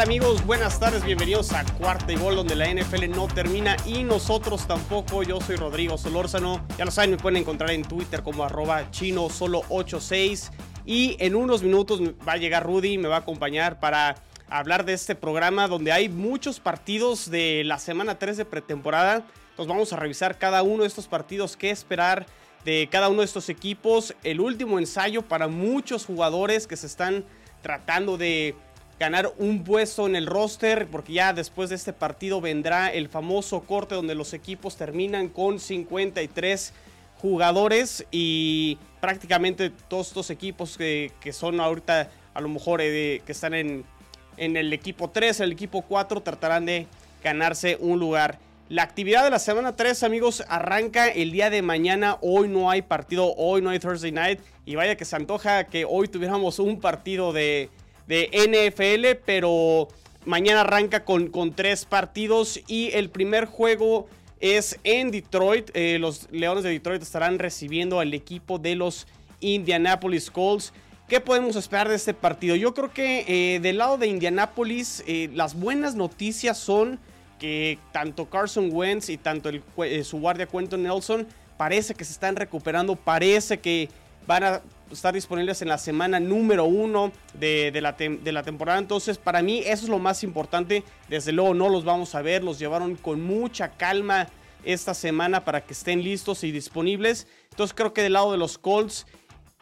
Amigos? Buenas tardes, bienvenidos a Cuarta y Gol donde la NFL no termina y nosotros tampoco. Yo soy Rodrigo Solórzano. Ya lo saben, me pueden encontrar en Twitter como arroba chino solo 86 y en unos minutos va a llegar Rudy, me va a acompañar para hablar de este programa donde hay muchos partidos de la semana 3 de pretemporada. Entonces vamos a revisar cada uno de estos partidos, qué esperar de cada uno de estos equipos, el último ensayo para muchos jugadores que se están tratando de ganar un puesto en el roster, porque ya después de este partido vendrá el famoso corte donde los equipos terminan con 53 jugadores y prácticamente todos estos equipos que, son ahorita a lo mejor eh, que están en, en el equipo 3, el equipo 4 tratarán de ganarse un lugar. La actividad de la semana 3, amigos, arranca el día de mañana. Hoy no hay partido, hoy no hay Thursday Night. Y vaya que se antoja que hoy tuviéramos un partido de, de NFL, pero mañana arranca con, con tres partidos y el primer juego es en Detroit. Eh, los Leones de Detroit estarán recibiendo al equipo de los Indianapolis Colts. ¿Qué podemos esperar de este partido? Yo creo que eh, del lado de Indianapolis eh, las buenas noticias son que tanto Carson Wentz y tanto su guardia Quentin Nelson parece que se están recuperando, parece que van a estar disponibles en la semana número uno de, la de, la temporada. Entonces, para mí eso es lo más importante. Desde luego no los vamos a ver, los llevaron con mucha calma esta semana para que estén listos y disponibles. Entonces, creo que del lado de los Colts,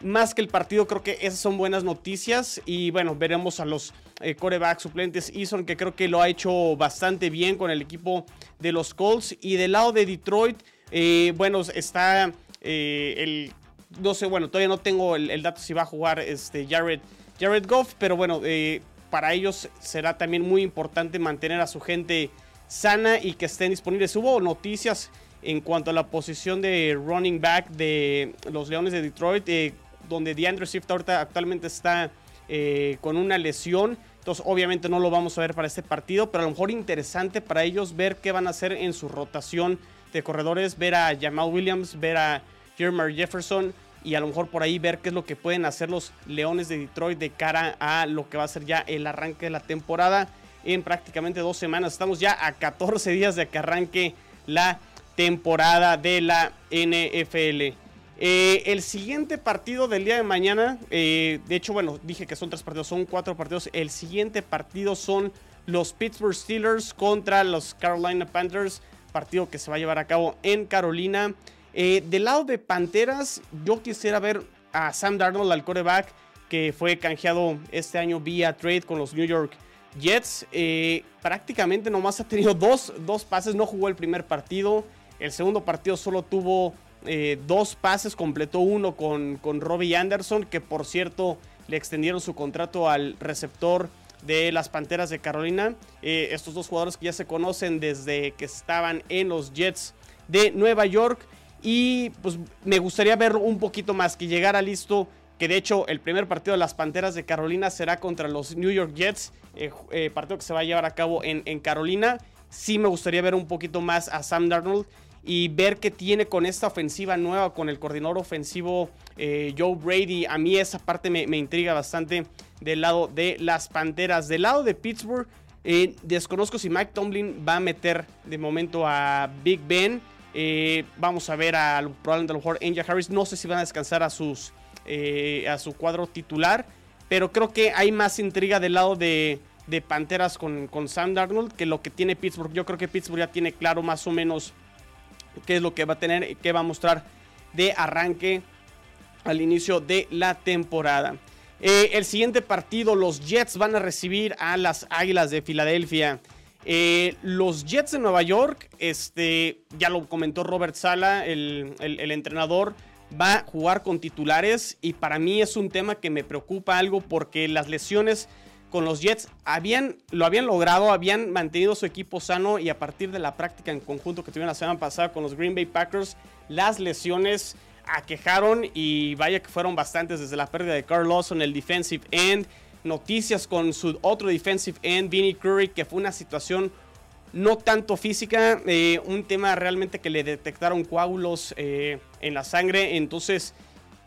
más que el partido, creo que esas son buenas noticias. Y bueno, veremos a los eh, suplentes. Eason, que creo que lo ha hecho bastante bien con el equipo de los Colts. Y del lado de Detroit, eh, bueno, está eh, el no sé, bueno, todavía no tengo el, dato si va a jugar este Jared, Jared Goff, pero bueno, eh, para ellos será también muy importante mantener a su gente sana y que estén disponibles. Hubo noticias en cuanto a la posición de running back de los Leones de Detroit, eh, donde DeAndre Swift ahorita actualmente está eh, con una lesión. Entonces, obviamente no lo vamos a ver para este partido, pero a lo mejor interesante para ellos ver qué van a hacer en su rotación de corredores, ver a Jamal Williams, ver a Jeremy Jefferson y a lo mejor por ahí ver qué es lo que pueden hacer los Leones de Detroit de cara a lo que va a ser ya el arranque de la temporada en prácticamente dos semanas. Estamos ya a 14 días de que arranque la temporada de la NFL. Eh, el siguiente partido del día de mañana, eh, de hecho, bueno, dije que son tres partidos, son cuatro partidos. El siguiente partido son los Pittsburgh Steelers contra los Carolina Panthers, partido que se va a llevar a cabo en Carolina. Eh, del lado de Panteras, yo quisiera ver a Sam Darnold, al coreback, que fue canjeado este año vía trade con los New York Jets. Eh, prácticamente nomás ha tenido dos, dos, pases, no jugó el primer partido. El segundo partido solo tuvo eh, dos pases, completó uno con, con Robbie Anderson, que por cierto le extendieron su contrato al receptor de las Panteras de Carolina. estos dos jugadores que ya se conocen desde que estaban en los Jets de Nueva York. Y pues me gustaría ver un poquito más, que llegara listo, que de hecho el primer partido de las Panteras de Carolina será contra los New York Jets, eh, eh, partido que se va a llevar a cabo en, Carolina. Sí me gustaría ver un poquito más a Sam Darnold y ver qué tiene con esta ofensiva nueva, con el coordinador ofensivo eh, Joe Brady. A mí esa parte me, intriga bastante del lado de las Panteras. Del lado de Pittsburgh, desconozco si Mike Tomlin va a meter de momento a Big Ben. Eh, vamos a ver a probablemente a lo mejor Angel Harris. No sé si van a descansar a sus eh, a su cuadro titular. Pero creo que hay más intriga del lado de, Panteras con, con, Sam Darnold que lo que tiene Pittsburgh. Yo creo que Pittsburgh ya tiene claro más o menos qué es lo que va a tener y qué va a mostrar de arranque al inicio de la temporada. Eh, el siguiente partido, los Jets van a recibir a las Águilas de Filadelfia. Eh, los Jets de Nueva York, este, ya lo comentó Robert Sala, el, entrenador, va a jugar con titulares y para mí es un tema que me preocupa algo porque las lesiones con los Jets habían, lo habían logrado, habían mantenido su equipo sano y a partir de la práctica en conjunto que tuvieron la semana pasada con los Green Bay Packers, las lesiones aquejaron y vaya que fueron bastantes desde la pérdida de Carl Lawson, el defensive end, noticias con su otro defensive end, Vinnie Curry, que fue una situación no tanto física, eh, un tema realmente que le detectaron coágulos eh, en la sangre. Entonces,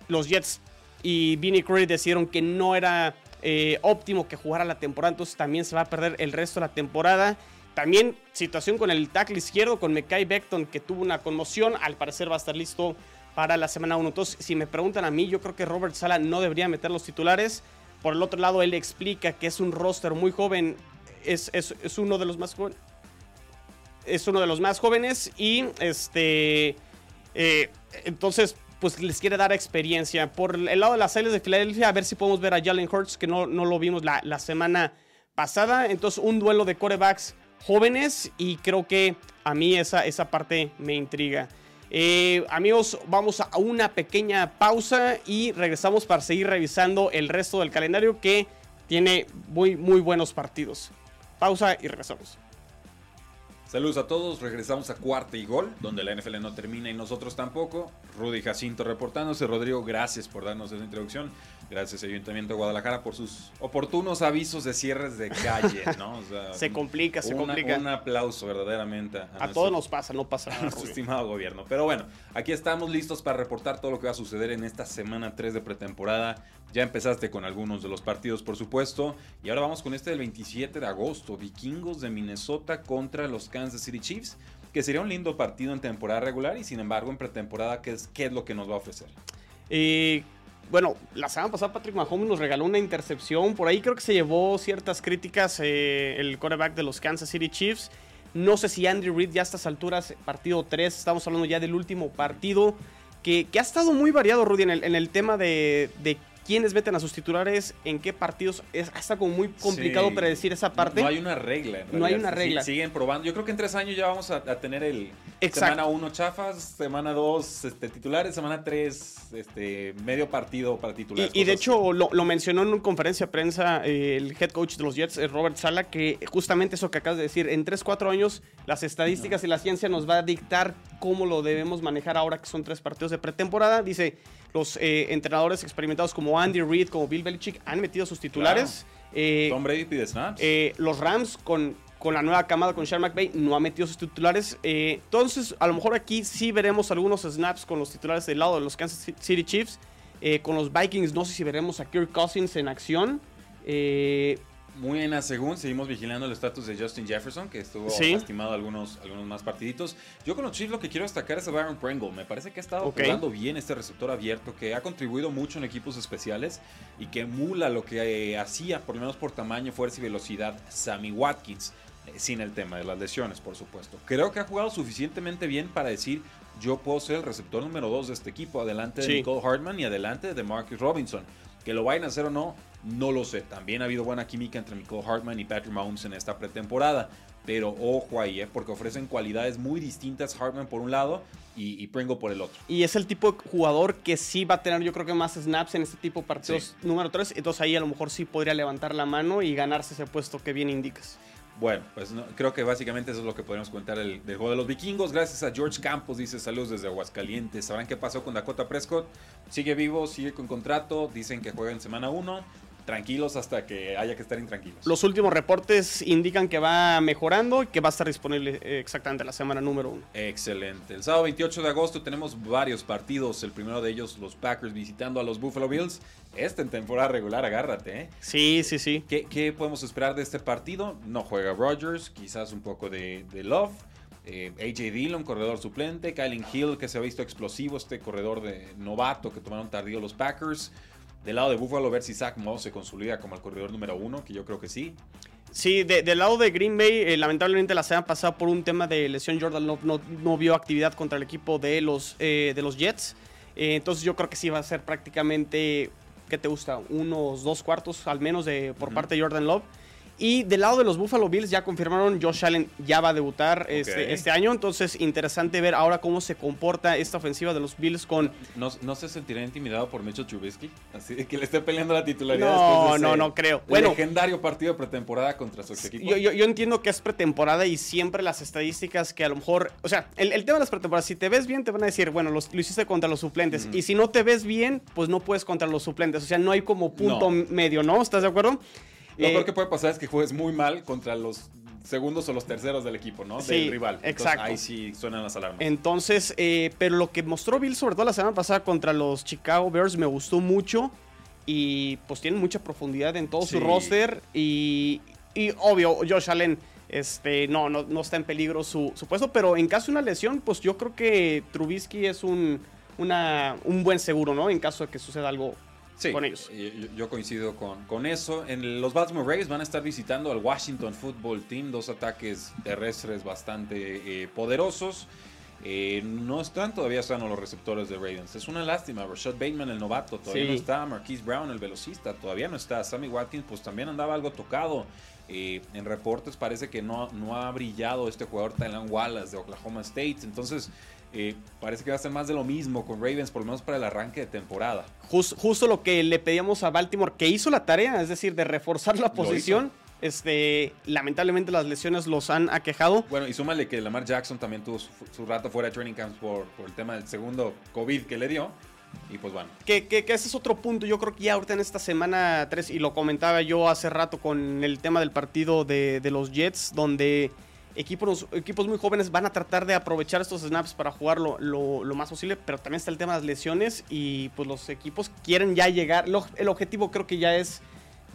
los Jets y Vinnie Curry decidieron que no era eh, óptimo que jugara la temporada. Entonces, también se va a perder el resto de la temporada. También situación con el tackle izquierdo, con Mekai Beckton, que tuvo una conmoción. Al parecer va a estar listo para la semana 1. Entonces, si me preguntan a mí, yo creo que Robert Sala no debería meter los titulares. Por el otro lado, él explica que es un roster muy joven, es, uno de los más jóvenes. Es uno de los más jóvenes y este. Eh, entonces, pues les quiere dar experiencia. Por el lado de las sales de Filadelfia, a ver si podemos ver a Jalen Hurts, que no, no lo vimos la, la semana pasada. Entonces, un duelo de corebacks jóvenes y creo que a mí esa, esa parte me intriga. Eh, amigos, vamos a una pequeña pausa y regresamos para seguir revisando el resto del calendario que tiene muy, muy buenos partidos. Pausa y regresamos. Saludos a todos, regresamos a cuarta y gol, donde la NFL no termina y nosotros tampoco. Rudy Jacinto reportándose. Rodrigo, gracias por darnos esa introducción. Gracias Ayuntamiento de Guadalajara por sus oportunos avisos de cierres de calle, ¿no? se complica, se complica. Un aplauso verdaderamente. A, todos nos pasa, no pasa nada. A estimado gobierno. Pero bueno, aquí estamos listos para reportar todo lo que va a suceder en esta semana 3 de pretemporada. Ya empezaste con algunos de los partidos, por supuesto. Y ahora vamos con este del 27 de agosto. Vikingos de Minnesota contra los Kansas City Chiefs. Que sería un lindo partido en temporada regular y sin embargo en pretemporada, ¿qué es, qué es lo que nos va a ofrecer? Eh, bueno, la semana pasada Patrick Mahomes nos regaló una intercepción. Por ahí creo que se llevó ciertas críticas eh, el quarterback de los Kansas City Chiefs. No sé si Andy Reid ya a estas alturas, partido 3, estamos hablando ya del último partido, que, ha estado muy variado, Rudy, en el, tema de quiénes meten a sus titulares, en qué partidos. Es hasta como muy complicado predecir esa parte. No, hay una regla. no hay una regla. siguen probando. Yo creo que en tres años ya vamos a, tener el semana uno chafas, semana dos este, titulares, semana tres este, medio partido para titulares. Y, de hecho lo, mencionó en una conferencia de prensa eh, el head coach de los Jets, eh, Robert Sala, que justamente eso que acabas de decir, en tres, cuatro años las estadísticas y la ciencia nos va a dictar cómo lo debemos manejar ahora que son tres partidos de pretemporada. Dice, los eh, entrenadores experimentados como Andy Reid, como Bill Belichick, han metido sus titulares. Eh, Tom Brady pide snaps. Eh, los Rams con, con la nueva camada con Sean McVay no ha metido sus titulares. entonces, a lo mejor aquí sí veremos algunos snaps con los titulares del lado de los Kansas City Chiefs. con los Vikings, no sé si veremos a Kirk Cousins en acción. Muy en según seguimos vigilando el estatus de Justin Jefferson, que estuvo lastimado algunos, algunos más partiditos. Yo con los Chiefs lo que quiero destacar es a Byron Pringle. Me parece que ha estado jugando bien este receptor abierto, que ha contribuido mucho en equipos especiales y que emula lo que eh, hacía, por lo menos por tamaño, fuerza y velocidad, Sammy Watkins. Eh, sin el tema de las lesiones, por supuesto. Creo que ha jugado suficientemente bien para decir yo puedo ser el receptor número 2 de este equipo, adelante de Nicole Hartman y adelante de Marcus Robinson. Que lo vayan a hacer o no, no lo sé. También ha habido buena química entre Nicole Hartman y Patrick Mahomes en esta pretemporada. Pero ojo ahí, ¿eh? porque ofrecen cualidades muy distintas Hartman por un lado y, y, Pringle por el otro. Y es el tipo de jugador que sí va a tener yo creo que más snaps en este tipo de partidos número 3. Entonces ahí a lo mejor sí podría levantar la mano y ganarse ese puesto que bien indicas. Bueno, pues creo que básicamente eso es lo que podemos contar del, juego de los vikingos. Gracias a George Campos, dice saludos desde Aguascalientes. ¿Sabrán qué pasó con Dakota Prescott? Sigue vivo, sigue con contrato. Dicen que juega en semana 1 tranquilos hasta que haya que estar intranquilos. Los últimos reportes indican que va mejorando y que va a estar disponible eh, exactamente la semana número uno. Excelente. El sábado 28 de agosto tenemos varios partidos. El primero de ellos, los Packers visitando a los Buffalo Bills. Este en temporada regular, agárrate. ¿eh? Sí, sí, sí. ¿Qué, podemos esperar de este partido? No juega Rodgers, quizás un poco de, Love. Eh, AJ Dillon, corredor suplente. Kylie Hill, que se ha visto explosivo, este corredor de novato que tomaron tardío los Packers. Del lado de Buffalo, ver si Zach Moss se consolida como el corredor número uno, que yo creo que sí. Sí, del lado de Green Bay, eh, lamentablemente la semana pasada por un tema de lesión, Jordan no, no, vio actividad contra el equipo de los, eh, de los Jets. Eh, entonces yo creo que sí va a ser prácticamente, ¿qué te gusta? Unos dos cuartos al menos de, por parte de Jordan Love. Y del lado de los Buffalo Bills ya confirmaron, Josh Allen ya va a debutar este, este, año, entonces interesante ver ahora cómo se comporta esta ofensiva de los Bills con... ¿No, no se sentirá intimidado por Mitchell Trubisky? Así de que le esté peleando la titularidad. No, no, no creo. Bueno, legendario partido de pretemporada contra su equipo. Yo, yo, entiendo que es pretemporada y siempre las estadísticas que a lo mejor... O sea, el, tema de las pretemporadas, si te ves bien te van a decir, bueno, lo hiciste contra los suplentes. Y si no te ves bien, pues no puedes contra los suplentes. O sea, no hay como punto medio, ¿no? ¿Estás de acuerdo? Lo peor eh, que puede pasar es que juegues muy mal contra los segundos o los terceros del equipo, ¿no? Sí, del rival. exacto. ahí sí suenan las alarmas. Entonces, eh, pero lo que mostró Bill, sobre todo la semana pasada contra los Chicago Bears, me gustó mucho. Y pues tienen mucha profundidad en todo su roster. Y, y, obvio, Josh Allen este, no, no, no está en peligro su, su, puesto. Pero en caso de una lesión, pues yo creo que Trubisky es un, una, un buen seguro, ¿no? En caso de que suceda algo sí, Yo, coincido con, con, eso. En los Baltimore Ravens van a estar visitando al Washington Football Team, dos ataques terrestres bastante eh, poderosos. Eh, no están todavía sanos los receptores de Ravens. Es una lástima. Rashad Bateman, el novato, todavía no está. Marquise Brown, el velocista, todavía no está. Sammy Watkins, pues también andaba algo tocado. Eh, en reportes parece que no, no ha brillado este jugador Tylan Wallace de Oklahoma State. Entonces, eh, parece que va a ser más de lo mismo con Ravens, por lo menos para el arranque de temporada. justo lo que le pedíamos a Baltimore, que hizo la tarea, es decir, de reforzar la posición. Este, lamentablemente las lesiones los han aquejado. Bueno, y súmale que Lamar Jackson también tuvo su, rato fuera de training camps por, por, el tema del segundo COVID que le dio. Y pues bueno. Que, que, ese es otro punto. Yo creo que ya ahorita en esta semana 3, y lo comentaba yo hace rato con el tema del partido de, de los Jets, donde equipos, equipos muy jóvenes van a tratar de aprovechar estos snaps para jugar lo, más posible, pero también está el tema de las lesiones y pues los equipos quieren ya llegar, el objetivo creo que ya es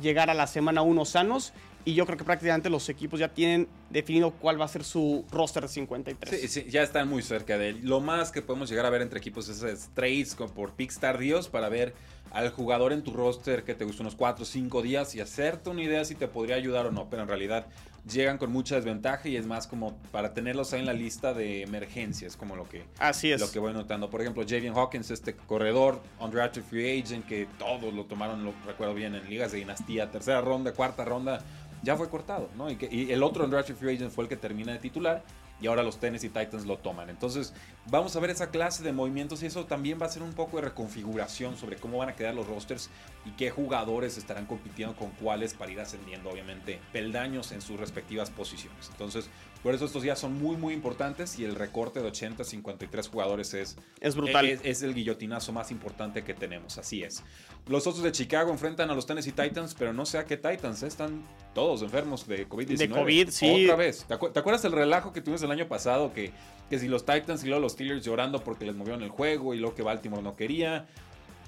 llegar a la semana 1 sanos y yo creo que prácticamente los equipos ya tienen definido cuál va a ser su roster de 53. Sí, sí, ya están muy cerca de él. Lo más que podemos llegar a ver entre equipos es, trades por picks tardíos para ver al jugador en tu roster que te gustó unos 4 o 5 días y hacerte una idea si te podría ayudar o no, pero en realidad llegan con mucha desventaja y es más como para tenerlos ahí en la lista de emergencias, como lo que, Así es. lo que voy notando. Por ejemplo, Javian Hawkins, este corredor, undrafted free agent, que todos lo tomaron, lo recuerdo bien, en ligas de dinastía, tercera ronda, cuarta ronda, ya fue cortado, ¿no? Y, que, y el otro undrafted free agent fue el que termina de titular y ahora los Tennessee Titans lo toman. Entonces, vamos a ver esa clase de movimientos y eso también va a ser un poco de reconfiguración sobre cómo van a quedar los rosters y qué jugadores estarán compitiendo con cuáles para ir ascendiendo, obviamente, peldaños en sus respectivas posiciones. Entonces, por eso estos días son muy, muy importantes y el recorte de 80, 53 jugadores es, es brutal. Es, el guillotinazo más importante que tenemos, así es. Los otros de Chicago enfrentan a los Tennessee Titans, pero no sé a qué Titans, ¿eh? están todos enfermos de COVID-19. De COVID, sí. Otra vez. ¿Te, acuerdas el relajo que tuvimos el año pasado? Que, que si los Titans y luego los Steelers llorando porque les movieron el juego y lo que Baltimore no quería.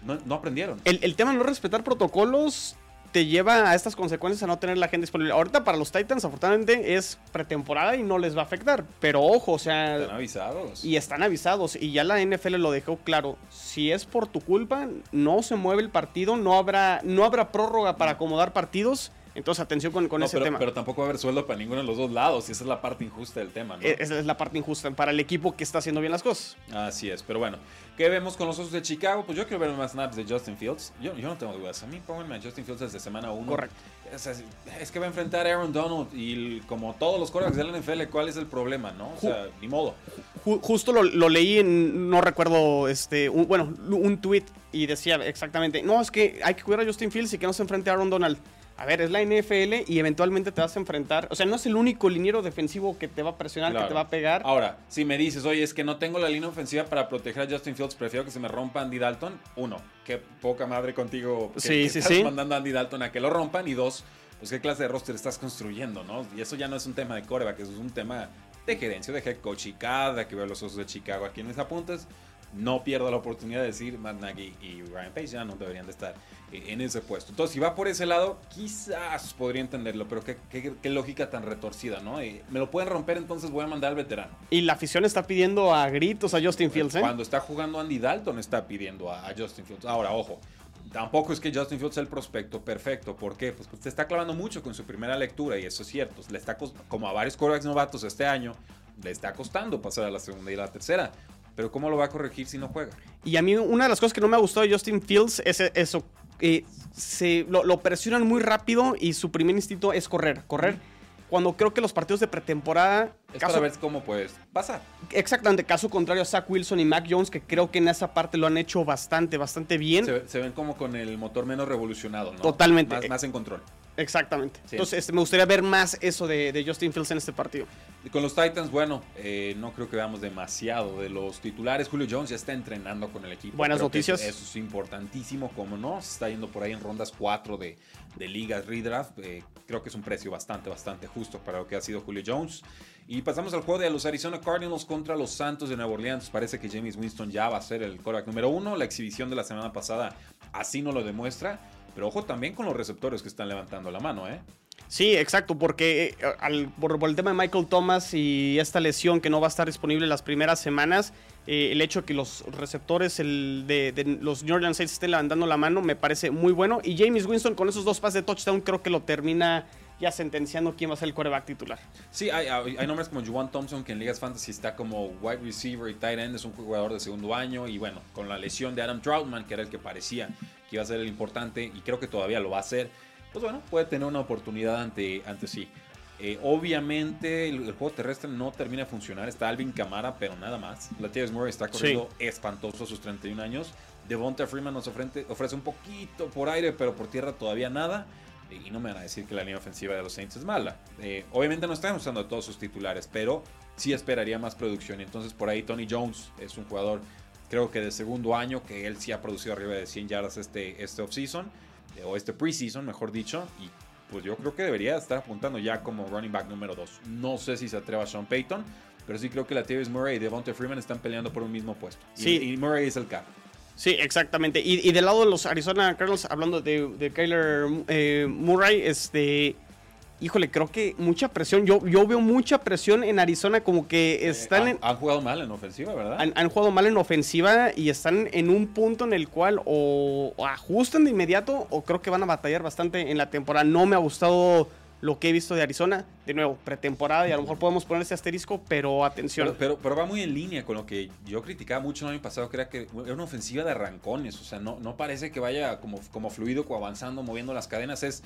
No, no aprendieron. El, el, tema de no respetar protocolos te lleva a estas consecuencias a no tener la gente disponible. Ahorita para los Titans, afortunadamente, es pretemporada y no les va a afectar. Pero ojo, o sea. Están avisados. Y están avisados. Y ya la NFL lo dejó claro. Si es por tu culpa, no se mueve el partido, no habrá, no habrá prórroga para acomodar partidos. Entonces, atención con, ese tema. Pero tampoco va a haber sueldo para ninguno de los dos lados, y esa es la parte injusta del tema, ¿no? E, esa es la parte injusta para el equipo que está haciendo bien las cosas. Así es, pero bueno. ¿Qué vemos con los Osos de Chicago? Pues yo quiero ver más snaps de Justin Fields. Yo, yo no tengo dudas. A mí pónganme a Justin Fields desde semana 1. Correcto. Es, que va a enfrentar a Aaron Donald y como todos los quarterbacks de la NFL, ¿cuál es el problema, no? O sea, ni modo. justo lo, leí en, no recuerdo, este, un, bueno, un tweet y decía exactamente, no, es que hay que cuidar a Justin Fields y que no se enfrente a Aaron Donald. A ver, es la NFL y eventualmente te vas a enfrentar. O sea, no es el único liniero defensivo que te va a presionar, que te va a pegar. Ahora, si me dices, oye, es que no tengo la línea ofensiva para proteger a Justin Fields, prefiero que se me rompa Andy Dalton. Uno, qué poca madre contigo que, sí, sí, estás mandando a Andy Dalton a que lo rompan. Y dos, pues qué clase de roster estás construyendo, ¿no? Y eso ya no es un tema de coreback, eso es un tema de gerencia, de head coach y cada que veo los osos de Chicago aquí en mis apuntes no pierdo la oportunidad de decir Matt Nagy y Ryan Pace ya no deberían de estar eh, en ese puesto. Entonces, si va por ese lado, quizás podría entenderlo, pero qué, lógica tan retorcida, ¿no? Eh, me lo pueden romper, entonces voy a mandar al veterano. Y la afición está pidiendo a gritos a Justin Fields, ¿eh? Cuando está jugando Andy Dalton, está pidiendo a, Justin Fields. Ahora, ojo. Tampoco es que Justin Fields sea el prospecto perfecto. ¿Por qué? Pues, pues se está clavando mucho con su primera lectura y eso es cierto. Le está como a varios quarterbacks novatos este año, le está costando pasar a la segunda y la tercera. Pero ¿cómo lo va a corregir si no juega? Y a mí una de las cosas que no me ha gustado de Justin Fields es eso eh, se, lo, presionan muy rápido y su primer instinto es correr, correr. Cuando creo que los partidos de pretemporada... Es caso, para ver cómo pues pasa. Exactamente, caso contrario a Zach Wilson y Mac Jones, que creo que en esa parte lo han hecho bastante, bastante bien. Se, ven como con el motor menos revolucionado, ¿no? Totalmente. Más, en control. Exactamente. Entonces, este, me gustaría ver más eso de, Justin Fields en este partido. Y con los Titans, bueno, eh, no creo que veamos demasiado de los titulares. Julio Jones ya está entrenando con el equipo. Buenas noticias. Eso es importantísimo, como no. Se está yendo por ahí en rondas 4 de, de ligas redraft. Eh, creo que es un precio bastante, bastante justo para lo que ha sido Julio Jones. Y pasamos al juego de los Arizona Cardinals contra los Santos de Nueva Orleans. Parece que James Winston ya va a ser el quarterback número uno. La exhibición de la semana pasada así no lo demuestra. Pero ojo también con los receptores que están levantando la mano, ¿eh? Sí, exacto, porque eh, por, el tema de Michael Thomas y esta lesión que no va a estar disponible las primeras semanas, eh, el hecho de que los receptores de, los New Orleans Saints estén levantando la mano me parece muy bueno. Y James Winston con esos dos pases de touchdown creo que lo termina ya sentenciando quién va a ser el quarterback titular. Sí, hay, hay, nombres como Juwan Thompson, que en Ligas Fantasy está como wide receiver y tight end, es un jugador de segundo año. Y bueno, con la lesión de Adam Troutman, que era el que parecía que iba a ser el importante, y creo que todavía lo va a hacer, pues bueno, puede tener una oportunidad ante, ante sí. Eh, obviamente el, juego terrestre no termina de funcionar. Está Alvin Camara, pero nada más. Latavius Murray está corriendo espantoso a sus 31 años. Devonta Freeman nos ofrece, ofrece un poquito por aire, pero por tierra todavía nada. Y no me van a decir que la línea ofensiva de los Saints es mala. Eh, obviamente no están usando todos sus titulares, pero sí esperaría más producción. Entonces por ahí Tony Jones es un jugador, creo que de segundo año, que él sí ha producido arriba de 100 yardas este, este offseason, eh, o este preseason, mejor dicho. Y pues yo creo que debería estar apuntando ya como running back número 2. No sé si se atreva Sean Payton, pero sí creo que la Tavis Murray y Devonta Freeman están peleando por un mismo puesto. Sí. Y, Murray es el cap. Sí, exactamente. Y, del lado de los Arizona Cardinals, hablando de, de Kyler eh, Murray, este híjole, creo que mucha presión. Yo, yo veo mucha presión en Arizona, como que eh, están en. Han jugado mal en ofensiva, ¿verdad? Han, jugado mal en ofensiva y están en un punto en el cual o, ajustan de inmediato o creo que van a batallar bastante en la temporada. No me ha gustado lo que he visto de Arizona. De nuevo, pretemporada y a lo mejor podemos poner ese asterisco, pero atención. Pero, pero, va muy en línea con lo que yo criticaba mucho el año pasado, que era que era una ofensiva de arrancones. O sea, no, no parece que vaya como, como fluido, avanzando, moviendo las cadenas. Es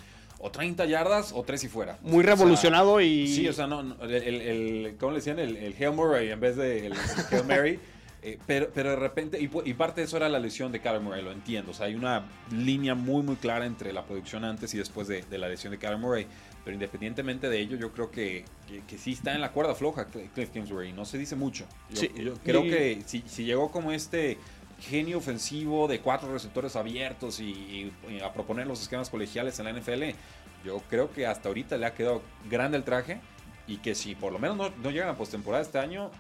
o 30 yardas o 3 y fuera. Muy revolucionado y. Sí, o sea, no, el, el, ¿cómo le decían? El, el Hail Murray en vez de el Hail Mary. Eh, pero, pero de repente, y, parte de eso era la lesión de Kyler Murray, lo entiendo. O sea, hay una línea muy, muy clara entre la producción antes y después de, la lesión de Kyler Murray. Pero independientemente de ello, yo creo que, que, sí está en la cuerda floja Cliff Kingsbury. No se dice mucho. Yo, creo que si, si llegó como este genio ofensivo de cuatro receptores abiertos y, a proponer los esquemas colegiales en la NFL, yo creo que hasta ahorita le ha quedado grande el traje y que si por lo menos no, no llegan a postemporada este año,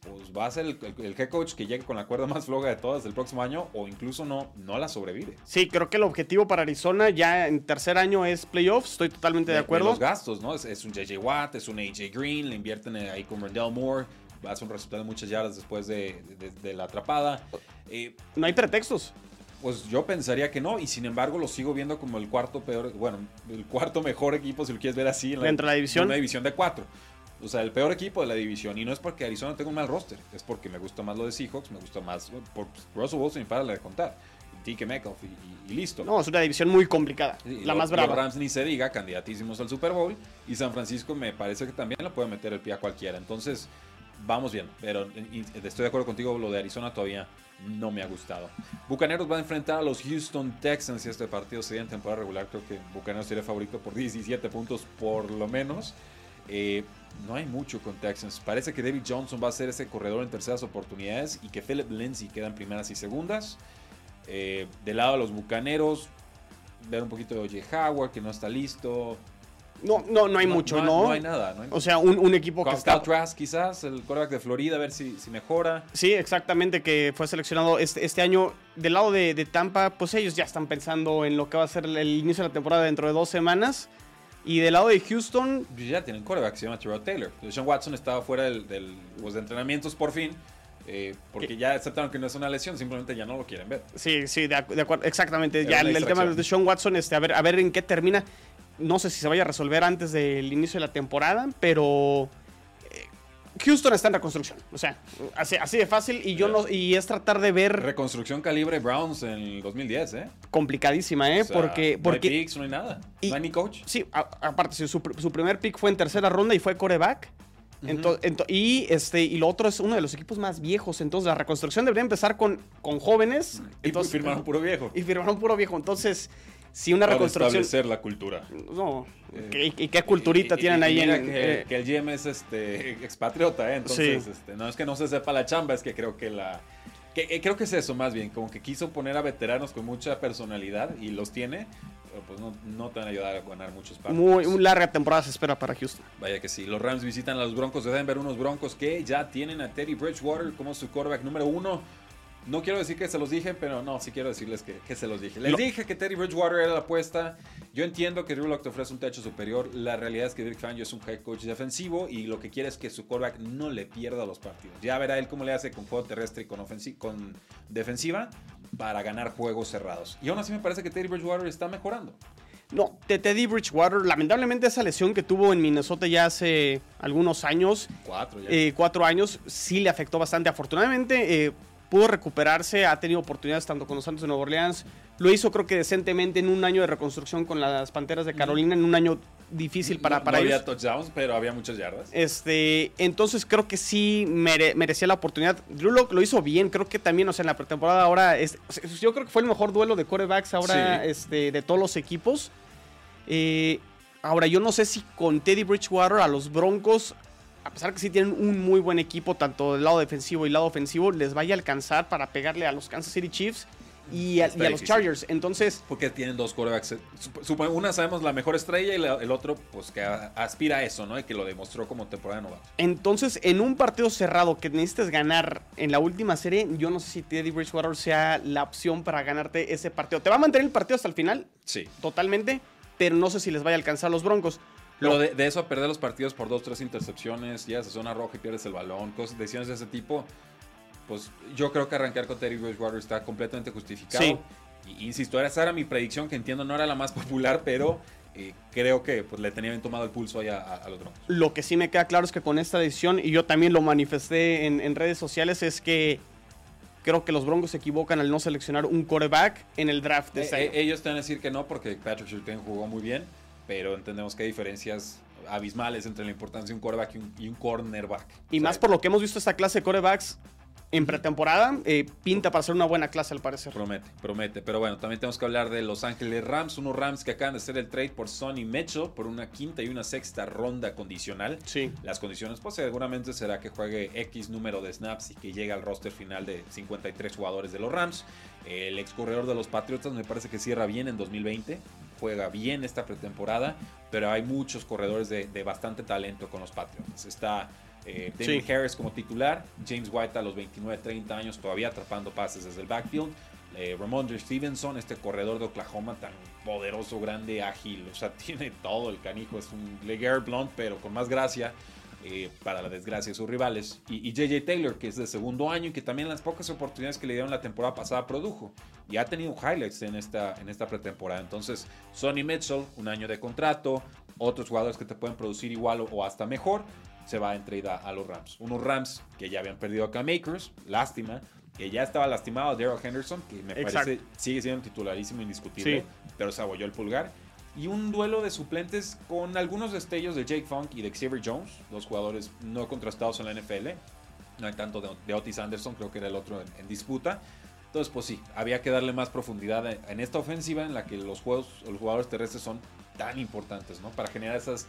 pues va a ser el, el, head coach que llegue con la cuerda más floja de todas el próximo año o incluso no, no la sobrevive. Sí, creo que el objetivo para Arizona ya en tercer año es playoffs, estoy totalmente de, acuerdo. los gastos, ¿no? Es, un JJ Watt, es un AJ Green, le invierten ahí con Rendell Moore, hace un resultado de muchas yardas después de, de la atrapada. Eh, no hay pretextos. Pues yo pensaría que no, y sin embargo lo sigo viendo como el cuarto peor, bueno, el cuarto mejor equipo, si lo quieres ver así, en la, la división. una división de cuatro. O sea, el peor equipo de la división. Y no es porque Arizona tenga un mal roster, es porque me gusta más lo de Seahawks, me gusta más por Russell Wilson y para de contar. Tike Metcalf y, listo. No, es una división muy complicada. la más brava. Los Rams ni se diga, candidatísimos al Super Bowl. Y San Francisco me parece que también le puede meter el pie a cualquiera. Entonces, vamos bien. Pero estoy de acuerdo contigo, lo de Arizona todavía no me ha gustado. Bucaneros va a enfrentar a los Houston Texans y este partido sería en temporada regular. Creo que Bucaneros sería favorito por 17 puntos por lo menos. Eh, no hay mucho con Texans. Parece que David Johnson va a ser ese corredor en terceras oportunidades y que Philip Lindsay queda en primeras y segundas. Eh, del lado de los Bucaneros, ver un poquito de Oye Howard que no está listo. No, no, no hay mucho, ¿no? No hay nada. O sea, un, equipo que está... Trask quizás, el quarterback de Florida, a ver si, si, mejora. Sí, exactamente, que fue seleccionado este, este año. Del lado de, Tampa, pues ellos ya están pensando en lo que va a ser el, inicio de la temporada dentro de dos semanas. Y del lado de Houston... Pues ya tienen quarterback, se llama Terrell Taylor. Sean Watson estaba fuera del, del pues, de entrenamientos por fin. Eh, porque ya aceptaron que no es una lesión, simplemente ya no lo quieren ver. Sí, sí, de, acuerdo, exactamente. ya el, tema de Sean Watson, este, a ver, a ver en qué termina. No sé si se vaya a resolver antes del inicio de la temporada, pero eh, Houston está en reconstrucción. O sea, así, así de fácil. Y yo no. Y es tratar de ver. Reconstrucción calibre Browns en el 2010, ¿eh? Complicadísima, ¿eh? porque. porque no hay picks, no hay nada. no hay ni coach. Sí, aparte, su, su, primer pick fue en tercera ronda y fue coreback. y este y lo otro es uno de los equipos más viejos. Entonces, la reconstrucción debería empezar con, con jóvenes. Y firmaron puro viejo. Y firmaron puro viejo. Entonces si una Para reconstrucción. establecer la cultura. No. Eh, ¿Y, qué culturita tienen ahí en. Que, que, el GM es este, expatriota, ¿eh? Entonces, este, no es que no se sepa la chamba, es que creo que la. Que, eh, creo que es eso más bien, como que quiso poner a veteranos con mucha personalidad y los tiene, pero pues no, no te van a ayudar a ganar muchos partidos. Muy, muy larga temporada se espera para Houston. Vaya que sí. Los Rams visitan a los Broncos de Denver, unos Broncos que ya tienen a Teddy Bridgewater como su quarterback número uno. No quiero decir que se los dije, pero no, sí quiero decirles que, se los dije. Les dije que Teddy Bridgewater era la apuesta. Yo entiendo que Drew Lock te ofrece un techo superior. La realidad es que Dirk Fangio es un head coach defensivo y lo que quiere es que su quarterback no le pierda los partidos. Ya verá él cómo le hace con juego terrestre y con, con defensiva para ganar juegos cerrados. Y aún así me parece que Teddy Bridgewater está mejorando. No, Teddy Bridgewater, lamentablemente esa lesión que tuvo en Minnesota ya hace algunos años, cuatro, ya. Eh, cuatro años, sí le afectó bastante. Afortunadamente, eh, pudo recuperarse, ha tenido oportunidades tanto con los Santos de Nueva Orleans, lo hizo creo que decentemente en un año de reconstrucción con las Panteras de Carolina, en un año difícil para, para no ellos. había touchdowns, pero había muchas yardas. Este, entonces creo que sí merecía la oportunidad. Drew Locke lo hizo bien, creo que también, o sea, en la pretemporada ahora, es, yo creo que fue el mejor duelo de quarterbacks ahora este, de todos los equipos. Eh, ahora, yo no sé si con Teddy Bridgewater a los Broncos a pesar que sí tienen un muy buen equipo, tanto del lado defensivo y lado ofensivo, les vaya a alcanzar para pegarle a los Kansas City Chiefs y a, los Chargers. Entonces. Porque tienen dos quarterbacks. Una sabemos la mejor estrella y el otro, pues que aspira a eso, ¿no? Y que lo demostró como temporada nueva. Entonces, en un partido cerrado que necesites ganar en la última serie, yo no sé si Teddy Bridgewater sea la opción para ganarte ese partido. ¿Te va a mantener el partido hasta el final? Sí. Totalmente. Pero no sé si les vaya a alcanzar los Broncos. Pero de, eso a perder los partidos por dos, tres intercepciones, ya se zona roja y pierdes el balón, cosas, decisiones de ese tipo, pues yo creo que arrancar con Terry Bridgewater está completamente justificado. Sí. Y, insisto, esa era mi predicción, que entiendo no era la más popular, pero eh, creo que pues, le tenían tomado el pulso ahí a, los Broncos. Lo que sí me queda claro es que con esta decisión, y yo también lo manifesté en, redes sociales, es que creo que los Broncos se equivocan al no seleccionar un quarterback en el draft de eh, Ellos te van a decir que no, porque Patrick Surtain jugó muy bien pero entendemos que hay diferencias abismales entre la importancia de un quarterback y un, cornerback. Y más por lo que hemos visto esta clase de quarterbacks en pretemporada, eh, pinta para ser una buena clase al parecer. Promete, promete. Pero bueno, también tenemos que hablar de Los Ángeles Rams, unos Rams que acaban de hacer el trade por Sonny Mitchell por una quinta y una sexta ronda condicional. Sí. Las condiciones, pues seguramente será que juegue X número de snaps y que llegue al roster final de 53 jugadores de los Rams. El ex corredor de los Patriotas me parece que cierra bien en 2020 juega bien esta pretemporada, pero hay muchos corredores de, bastante talento con los Patriots. Está eh, Harris como titular, James White a los 29, 30 años todavía atrapando pases desde el backfield. Eh, Ramondre Stevenson, este corredor de Oklahoma tan poderoso, grande, ágil, o sea, tiene todo el canijo, es un Leguer Blunt, pero con más gracia. Eh, para la desgracia de sus rivales. Y, JJ Taylor, que es de segundo año y que también las pocas oportunidades que le dieron la temporada pasada produjo. Y ha tenido highlights en esta, en esta pretemporada. Entonces, Sonny Mitchell, un año de contrato, otros jugadores que te pueden producir igual o, hasta mejor, se va en trade a, los Rams. Unos Rams que ya habían perdido a Cam Akers, lástima. Que ya estaba lastimado Daryl Henderson, que me parece sigue siendo titularísimo indiscutible, pero se abolló el pulgar y un duelo de suplentes con algunos destellos de Jake Funk y de Xavier Jones, dos jugadores no contrastados en la NFL. No hay tanto de, Otis Anderson, creo que era el otro en, disputa. Entonces, pues sí, había que darle más profundidad en esta ofensiva en la que los, juegos, los jugadores terrestres son tan importantes, ¿no? Para generar esas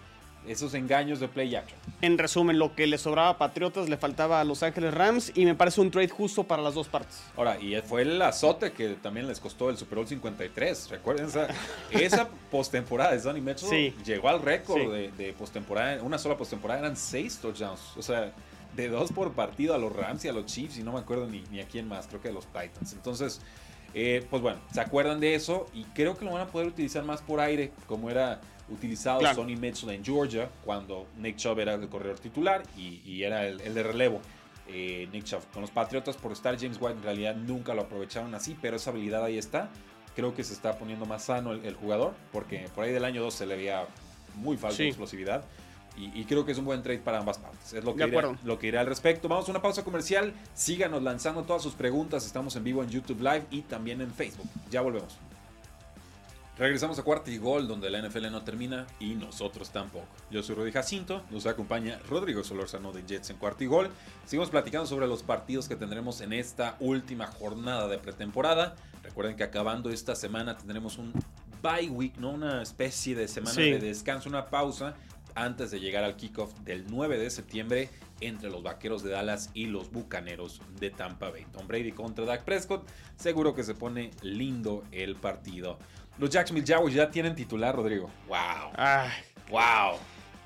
esos engaños de play action. En resumen, lo que le sobraba a Patriotas le faltaba a Los Ángeles Rams y me parece un trade justo para las dos partes. Ahora, y fue el azote que también les costó el Super Bowl 53. Recuerden esa, esa postemporada de Sonny Mitchell llegó al récord de, postemporada. Una sola postemporada eran seis touchdowns. O sea, de dos por partido a los Rams y a los Chiefs y no me acuerdo ni, ni a quién más, creo que a los Titans. Entonces, eh, pues bueno, se acuerdan de eso y creo que lo van a poder utilizar más por aire, como era utilizado Sonny Mitchell en Georgia cuando Nick Chubb era el corredor titular y, era el, de relevo. Eh, Nick Chubb con los Patriotas por estar James White en realidad nunca lo aprovecharon así, pero esa habilidad ahí está. Creo que se está poniendo más sano el, jugador porque por ahí del año 2 se le veía muy falta de explosividad. Y, creo que es un buen trade para ambas partes. Es lo que, iré, lo que iré al respecto. Vamos a una pausa comercial. Síganos lanzando todas sus preguntas. Estamos en vivo en YouTube Live y también en Facebook. Ya volvemos. Regresamos a cuarto y gol, donde la NFL no termina y nosotros tampoco. Yo soy Rudy Jacinto, nos acompaña Rodrigo Solórzano de Jets en cuarto y gol. Seguimos platicando sobre los partidos que tendremos en esta última jornada de pretemporada. Recuerden que acabando esta semana tendremos un bye week, ¿no? Una especie de semana de descanso, una pausa antes de llegar al kickoff del 9 de septiembre entre los Vaqueros de Dallas y los Bucaneros de Tampa Bay. Tom Brady contra Dak Prescott, seguro que se pone lindo el partido. Los Jacksonville Jaguars ya tienen titular, Rodrigo. Wow. Wow.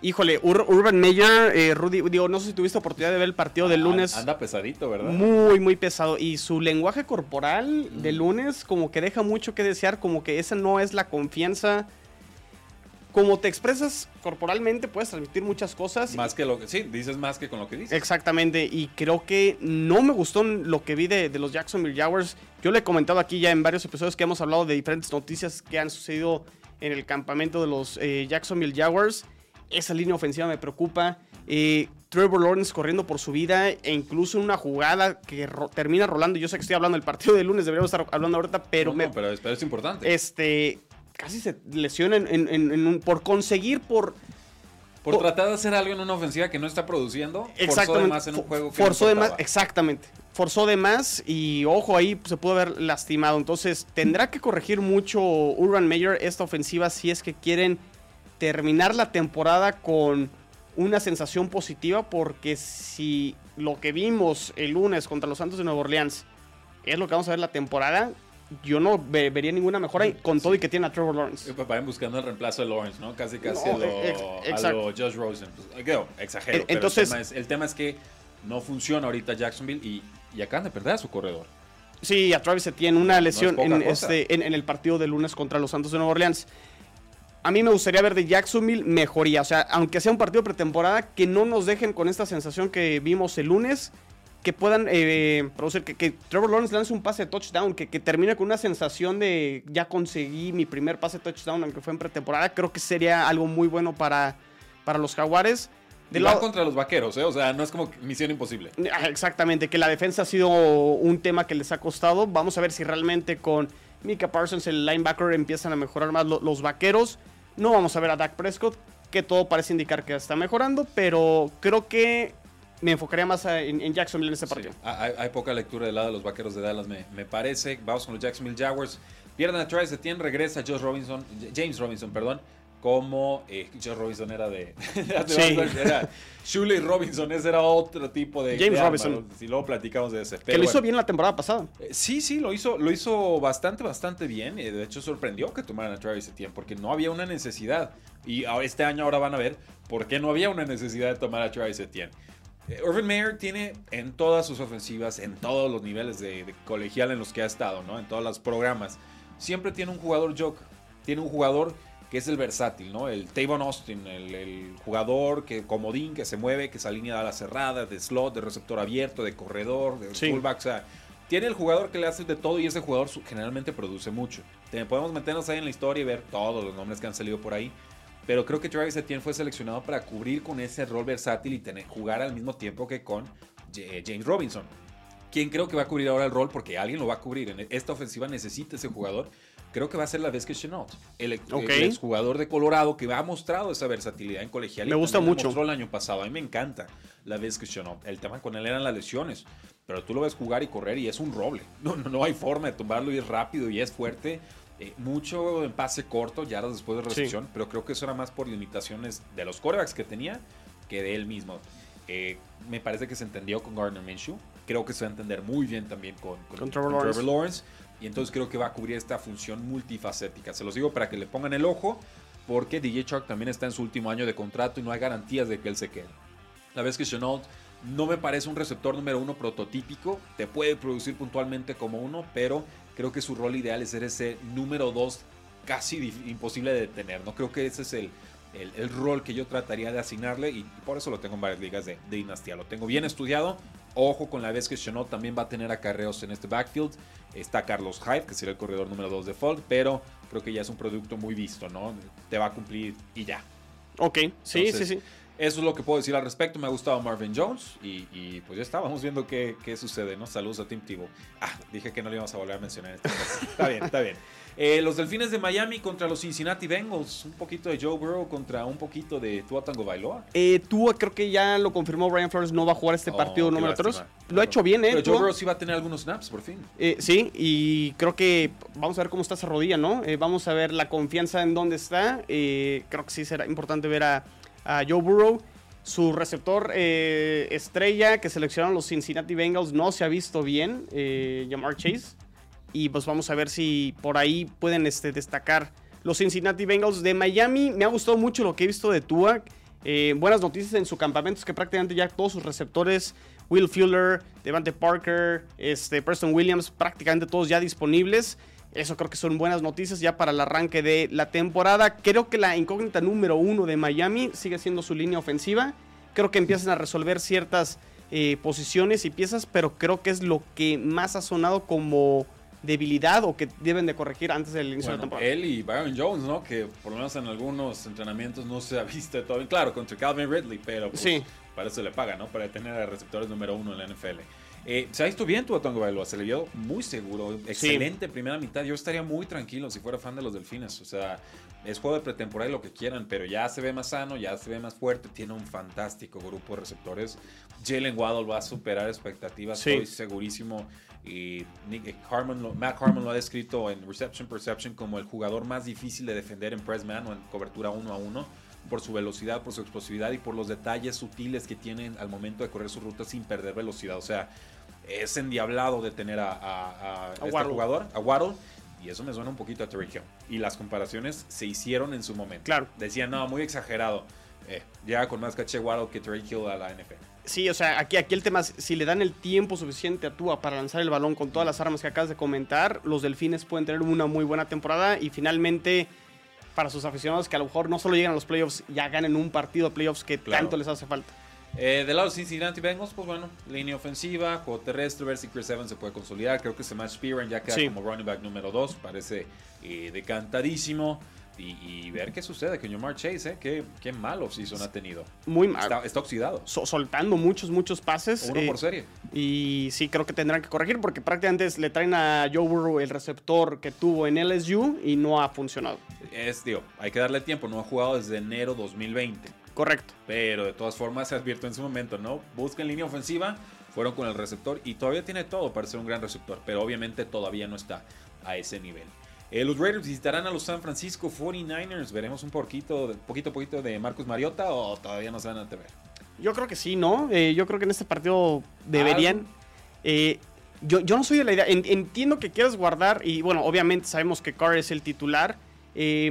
Híjole, Urban Meyer, eh, Rudy, digo, no sé si tuviste oportunidad de ver el partido del ah, lunes. Anda pesadito, ¿verdad? Muy, muy pesado. Y su lenguaje corporal del lunes como que deja mucho que desear, como que esa no es la confianza como te expresas corporalmente, puedes transmitir muchas cosas. Más que lo que. Sí, dices más que con lo que dices. Exactamente. Y creo que no me gustó lo que vi de, los Jacksonville Jaguars. Yo le he comentado aquí ya en varios episodios que hemos hablado de diferentes noticias que han sucedido en el campamento de los eh, Jacksonville Jaguars. Esa línea ofensiva me preocupa. Eh, Trevor Lawrence corriendo por su vida e incluso en una jugada que termina rolando. Yo sé que estoy hablando del partido de lunes, deberíamos estar hablando ahorita, pero... No, pero, pero, es importante. Este, casi se lesionan en, por conseguir, por... Por, tratar de hacer algo en una ofensiva que no está produciendo. Forzó de más en un juego que Forzó de más, exactamente. Forzó de más y ojo ahí se pudo haber lastimado. Entonces tendrá que corregir mucho Urban Meyer esta ofensiva si es que quieren terminar la temporada con una sensación positiva porque si lo que vimos el lunes contra los Santos de Nueva Orleans es lo que vamos a ver la temporada, yo no vería ninguna mejora con todo y que tiene a Trevor Lawrence. Vayan buscando el reemplazo de Lawrence, ¿no? Casi, casi a, lo, Josh Rosen. Pues, exagero. Entonces, el tema, es, que no funciona ahorita Jacksonville y, y acaban de perder a su corredor. Sí, a Travis se tiene una lesión en, este, en, el partido de lunes contra los Santos de Nueva Orleans. A mí me gustaría ver de Jacksonville mejoría. O sea, aunque sea un partido pretemporada, que no nos dejen con esta sensación que vimos el lunes que puedan eh, producir, que, Trevor Lawrence lance un pase de touchdown, que, que, termine con una sensación de ya conseguí mi primer pase de touchdown, aunque fue en pretemporada, creo que sería algo muy bueno para, para los Jaguares. De lado, contra los vaqueros, ¿eh? o sea, no es como misión imposible. Ah, exactamente, que la defensa ha sido un tema que les ha costado. Vamos a ver si realmente con Mika Parsons, el linebacker, empiezan a mejorar más los vaqueros. No vamos a ver a Dak Prescott, que todo parece indicar que está mejorando, pero creo que me enfocaría más en, Jacksonville en este partido. Hay, poca lectura del lado de los vaqueros de Dallas, me, me parece. Vamos con los Jacksonville Jaguars. Pierden a Travis Etienne, regresa Josh Robinson, James Robinson, perdón, como eh, Josh Robinson era de. sí. era Shuley Robinson, ese era otro tipo de. James Robinson. Si luego platicamos de ese. que lo hizo bien la temporada pasada. Eh, sí, sí, lo hizo, lo hizo bastante, bastante bien. Eh, de hecho, sorprendió que tomaran a Travis Etienne porque no había una necesidad. Y este año ahora van a ver por qué no había una necesidad de tomar a Travis Etienne. Urban Meyer tiene en todas sus ofensivas, en todos los niveles de, colegial en los que ha estado, ¿no? En todos los programas, siempre tiene un jugador joke. Tiene un jugador que es el versátil, ¿no? El Tavon Austin, el, jugador que comodín, que se mueve, que se alinea a la cerrada, de slot, de receptor abierto, de corredor, de fullback, o sea, tiene el jugador que le hace de todo y ese jugador generalmente produce mucho. Podemos meternos ahí en la historia y ver todos los nombres que han salido por ahí. Pero creo que Travis Etienne fue seleccionado para cubrir con ese rol versátil y tener, jugar al mismo tiempo que con eh, James Robinson. ¿Quién creo que va a cubrir ahora el rol? Porque alguien lo va a cubrir. En esta ofensiva necesita ese jugador. Creo que va a ser la vez que Chenault, el, jugador de Colorado que ha mostrado esa versatilidad en colegial. Me gusta mucho. mostró el año pasado. A mí me encanta la vez que Chenault. El tema con él eran las lesiones. Pero tú lo ves jugar y correr y es un roble. No, no, no hay forma de tumbarlo y es rápido y es fuerte. Eh, mucho en pase corto, ya después de recepción, pero creo que eso era más por limitaciones de los corebacks que tenía que de él mismo. Eh, me parece que se entendió con Gardner Minshew. Creo que se va a entender muy bien también con, Trevor, Lawrence. Y entonces creo que va a cubrir esta función multifacética. Se los digo para que le pongan el ojo, porque DJ Chuck también está en su último año de contrato y no hay garantías de que él se quede. La vez que Chenault no me parece un receptor número uno prototípico, te puede producir puntualmente como uno, pero creo que su rol ideal es ser ese número dos casi imposible de detener. No creo que ese es el, el, rol que yo trataría de asignarle y por eso lo tengo en varias ligas de, dinastía. Lo tengo bien estudiado. Ojo con la vez que Chanot también va a tener acarreos en este backfield. Está Carlos Hyde, que será el corredor número 2 de Folk, pero creo que ya es un producto muy visto, ¿no? Te va a cumplir y ya. Ok, sí, sí, sí. Eso es lo que puedo decir al respecto. Me ha gustado Marvin Jones y, pues ya está. Vamos viendo qué, qué, sucede, ¿no? Saludos a Tim Tebow. Ah, dije que no le íbamos a volver a mencionar. Este está bien, está bien. Eh, los Delfines de Miami contra los Cincinnati Bengals. Un poquito de Joe Burrow contra un poquito de Tua Tango Bailoa. Eh, Tua creo que ya lo confirmó Brian Flores. No va a jugar este oh, partido número 3. Lo ha hecho bien, ¿eh? Pero Joe Burrow sí va a tener algunos snaps, por fin. Eh, sí, y creo que vamos a ver cómo está esa rodilla, ¿no? Eh, vamos a ver la confianza en dónde está. creo que sí será importante ver a, a Joe Burrow. Su receptor estrella que seleccionaron los Cincinnati Bengals no se ha visto bien, Jamar Chase. Y pues vamos a ver si por ahí pueden este, destacar los Cincinnati Bengals de Miami. Me ha gustado mucho lo que he visto de Tua. Eh, buenas noticias en su campamento es que prácticamente ya todos sus receptores, Will Fuller, Devante Parker, este, Preston Williams, prácticamente todos ya disponibles. Eso creo que son buenas noticias ya para el arranque de la temporada. Creo que la incógnita número uno de Miami sigue siendo su línea ofensiva. Creo que empiezan a resolver ciertas eh, posiciones y piezas, pero creo que es lo que más ha sonado como debilidad o que deben de corregir antes del inicio de la temporada. Él y Byron Jones, ¿no? Que por lo menos en algunos entrenamientos no se ha visto todo bien. Claro, contra Calvin Ridley, pero pues, sí. para eso le paga, ¿no? Para tener a receptores número uno en la NFL. Eh, se ha visto bien tu Tongo Bailoa, se le vio muy seguro, excelente primera mitad. Yo estaría muy tranquilo si fuera fan de los Delfines. O sea, es juego de pretemporada y lo que quieran, pero ya se ve más sano, ya se ve más fuerte, tiene un fantástico grupo de receptores. Jalen Waddle va a superar expectativas, estoy segurísimo. Y Nick Harmon, Matt Harmon lo ha descrito en Reception Perception como el jugador más difícil de defender en press man o en cobertura uno a uno por su velocidad, por su explosividad y por los detalles sutiles que tienen al momento de correr su ruta sin perder velocidad. O sea, es endiablado de tener a, este jugador, a Waddle. Y eso me suena un poquito a Terry Hill. Y las comparaciones se hicieron en su momento. Claro. Decían, no, muy exagerado. Eh, llega con más caché Waddle que Terry Hill a la NFL. Sí, o sea, aquí, aquí el tema es, si le dan el tiempo suficiente a Tua para lanzar el balón con todas las armas que acabas de comentar, los Delfines pueden tener una muy buena temporada y finalmente para sus aficionados que a lo mejor no solo llegan a los playoffs, ya ganen un partido de playoffs que tanto les hace falta. Eh, del lado de Cincinnati Bengals, pues bueno, línea ofensiva, juego terrestre, ver si Chris Evans se puede consolidar. Creo que se match Piran ya queda como running back número 2, parece eh, decantadísimo y, ver qué sucede con Jamar Chase, ¿eh? Qué, qué mal offseason ha tenido. Muy mal. Está, oxidado. soltando muchos, muchos pases. Uno por eh, serie. Y sí, creo que tendrán que corregir porque prácticamente le traen a Joe Burrow el receptor que tuvo en LSU y no ha funcionado. Es, digo, hay que darle tiempo. No ha jugado desde enero 2020. Correcto. Pero de todas formas se advirtió en su momento, ¿no? Busquen línea ofensiva, fueron con el receptor y todavía tiene todo para ser un gran receptor, pero obviamente todavía no está a ese nivel. Eh, los Raiders visitarán a los San Francisco 49ers. ¿Veremos un poquito, poquito, poquito de Marcus Mariota o todavía no se van a ver? Yo creo que sí, ¿no? Eh, yo creo que en este partido deberían. Eh, yo, yo no soy de la idea. entiendo que quieres guardar, y bueno, obviamente sabemos que Carr es el titular.